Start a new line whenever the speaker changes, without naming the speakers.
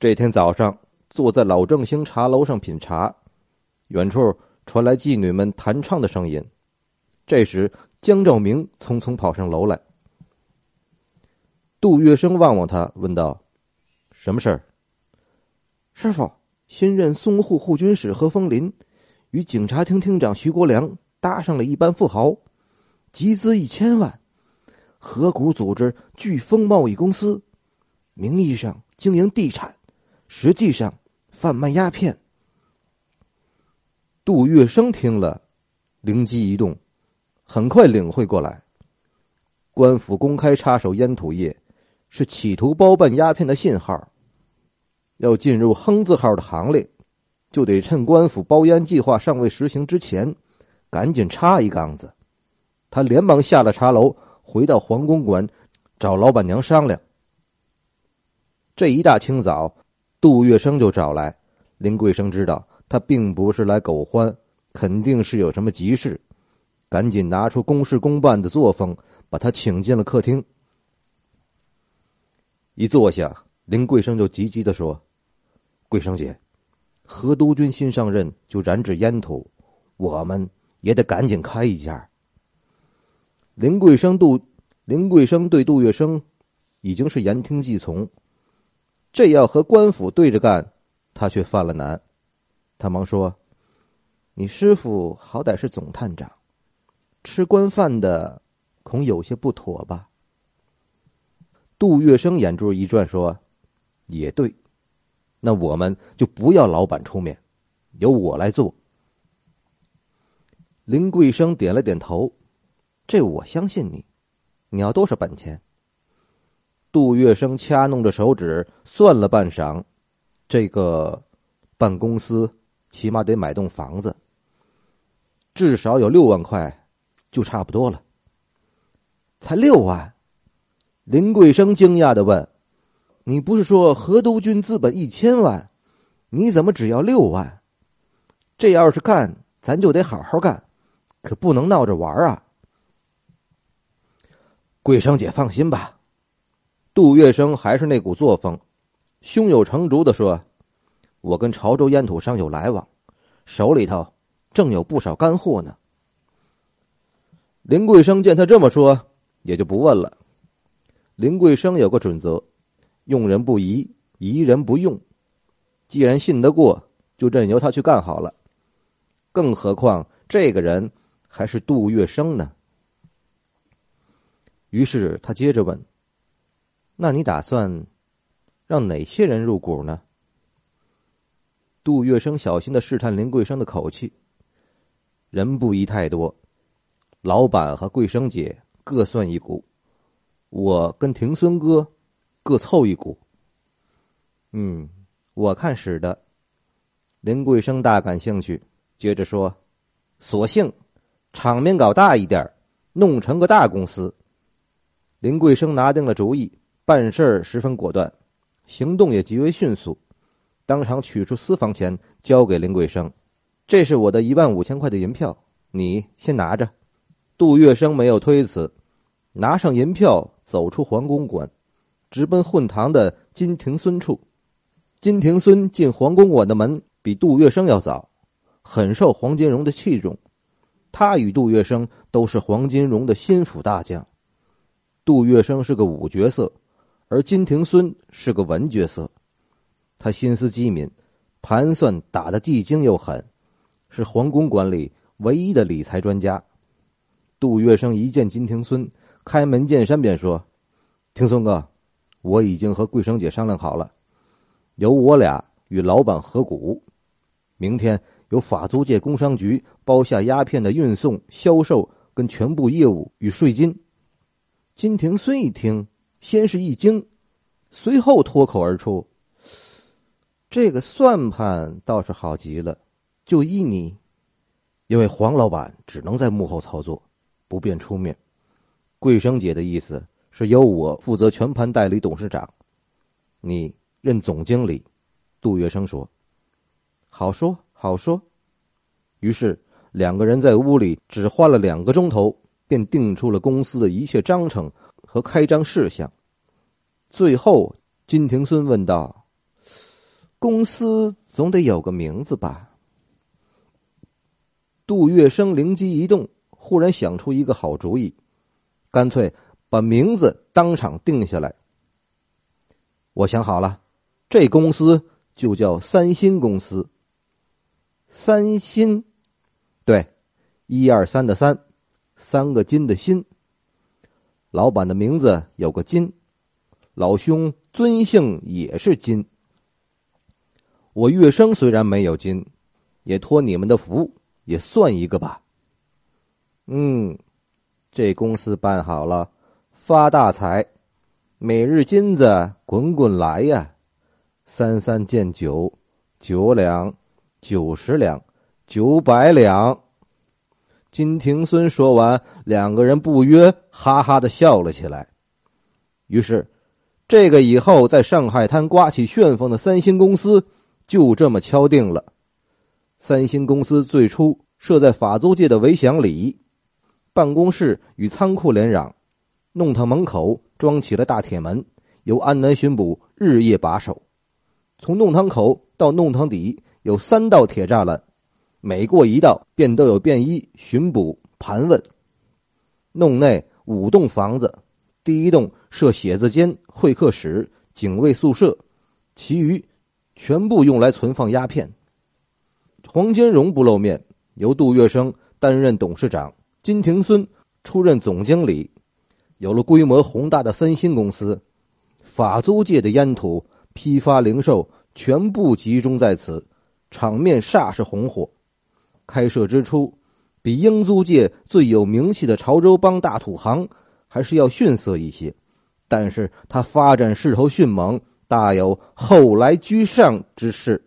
这天早上，坐在老正兴茶楼上品茶，远处传来妓女们弹唱的声音。这时，江兆明匆匆跑上楼来。杜月笙望望他，问道：“什么事儿？”
师傅，新任淞沪护军使何风林与警察厅厅长徐国良搭上了一班富豪，集资一千万，合股组织飓风贸易公司，名义上经营地产。实际上，贩卖鸦片。
杜月笙听了，灵机一动，很快领会过来。官府公开插手烟土业，是企图包办鸦片的信号。要进入“哼”字号的行列，就得趁官府包烟计划尚未实行之前，赶紧插一杠子。他连忙下了茶楼，回到皇公馆，找老板娘商量。这一大清早。杜月笙就找来林桂生，知道他并不是来狗欢，肯定是有什么急事，赶紧拿出公事公办的作风，把他请进了客厅。一坐下，林桂生就急急的说：“桂生姐，何督军新上任就染指烟土，我们也得赶紧开一家。”林桂生杜林桂生对杜月笙已经是言听计从。这要和官府对着干，他却犯了难。他忙说：“你师傅好歹是总探长，吃官饭的，恐有些不妥吧？”杜月笙眼珠一转，说：“也对，那我们就不要老板出面，由我来做。”林桂生点了点头：“这我相信你，你要多少本钱？”杜月笙掐弄着手指，算了半晌，这个办公司起码得买栋房子，至少有六万块，就差不多了。才六万？林桂生惊讶的问：“你不是说何督军资本一千万？你怎么只要六万？这要是干，咱就得好好干，可不能闹着玩啊！”桂生姐放心吧。杜月笙还是那股作风，胸有成竹的说：“我跟潮州烟土商有来往，手里头正有不少干货呢。”林桂生见他这么说，也就不问了。林桂生有个准则：用人不疑，疑人不用。既然信得过，就任由他去干好了。更何况这个人还是杜月笙呢。于是他接着问。那你打算让哪些人入股呢？杜月笙小心的试探林桂生的口气。人不宜太多，老板和桂生姐各算一股，我跟庭孙哥各凑一股。嗯，我看使得。林桂生大感兴趣，接着说：“索性场面搞大一点，弄成个大公司。”林桂生拿定了主意。办事儿十分果断，行动也极为迅速，当场取出私房钱交给林桂生：“这是我的一万五千块的银票，你先拿着。”杜月笙没有推辞，拿上银票，走出皇宫馆，直奔混堂的金庭孙处。金庭孙进皇宫馆的门比杜月笙要早，很受黄金荣的器重。他与杜月笙都是黄金荣的心腹大将。杜月笙是个武角色。而金庭孙是个文角色，他心思机敏，盘算打得既精又狠，是皇宫馆里唯一的理财专家。杜月笙一见金庭孙，开门见山便说：“庭孙哥，我已经和桂生姐商量好了，由我俩与老板合股，明天由法租界工商局包下鸦片的运送、销售跟全部业务与税金。”金庭孙一听。先是一惊，随后脱口而出：“这个算盘倒是好极了，就依你，因为黄老板只能在幕后操作，不便出面。桂生姐的意思是由我负责全盘代理董事长，你任总经理。”杜月笙说：“好说好说。”于是两个人在屋里只花了两个钟头，便定出了公司的一切章程。和开张事项。最后，金庭孙问道：“
公司总得有个名字吧？杜月笙灵机一动，忽然想出一个好主意，干脆把名字当场定下来。我想好了，这公司就叫三星公司。三星，对，一二三的三，三个金的鑫。老板的名字有个金，老兄尊姓也是金。我月生虽然没有金，也托你们的福，也算一个吧。嗯，这公司办好了，发大财。每日金子滚滚来呀，三三见九，九两，九十两，九百两。金庭孙说完，两个人不约哈哈的笑了起来。于是，这个以后在上海滩刮起旋风的三星公司就这么敲定了。三星公司最初设在法租界的围墙里，办公室与仓库连壤。弄堂门口装起了大铁门，由安南巡捕日夜把守。从弄堂口到弄堂底有三道铁栅栏，每过一道便都有便衣巡捕盘问。弄内五栋房子，第一栋设写字间、会客室、警卫宿舍，其余全部用来存放鸦片。黄坚荣不露面，由杜月笙担任董事长，金廷孙出任总经理。有了规模宏大的三星公司，法租界的烟土、批发、零售全部集中在此，场面煞是红火。开设之初，比英租界最有名气的潮州帮大土行还是要逊色一些，但是它发展势头迅猛，大有后来居上之势。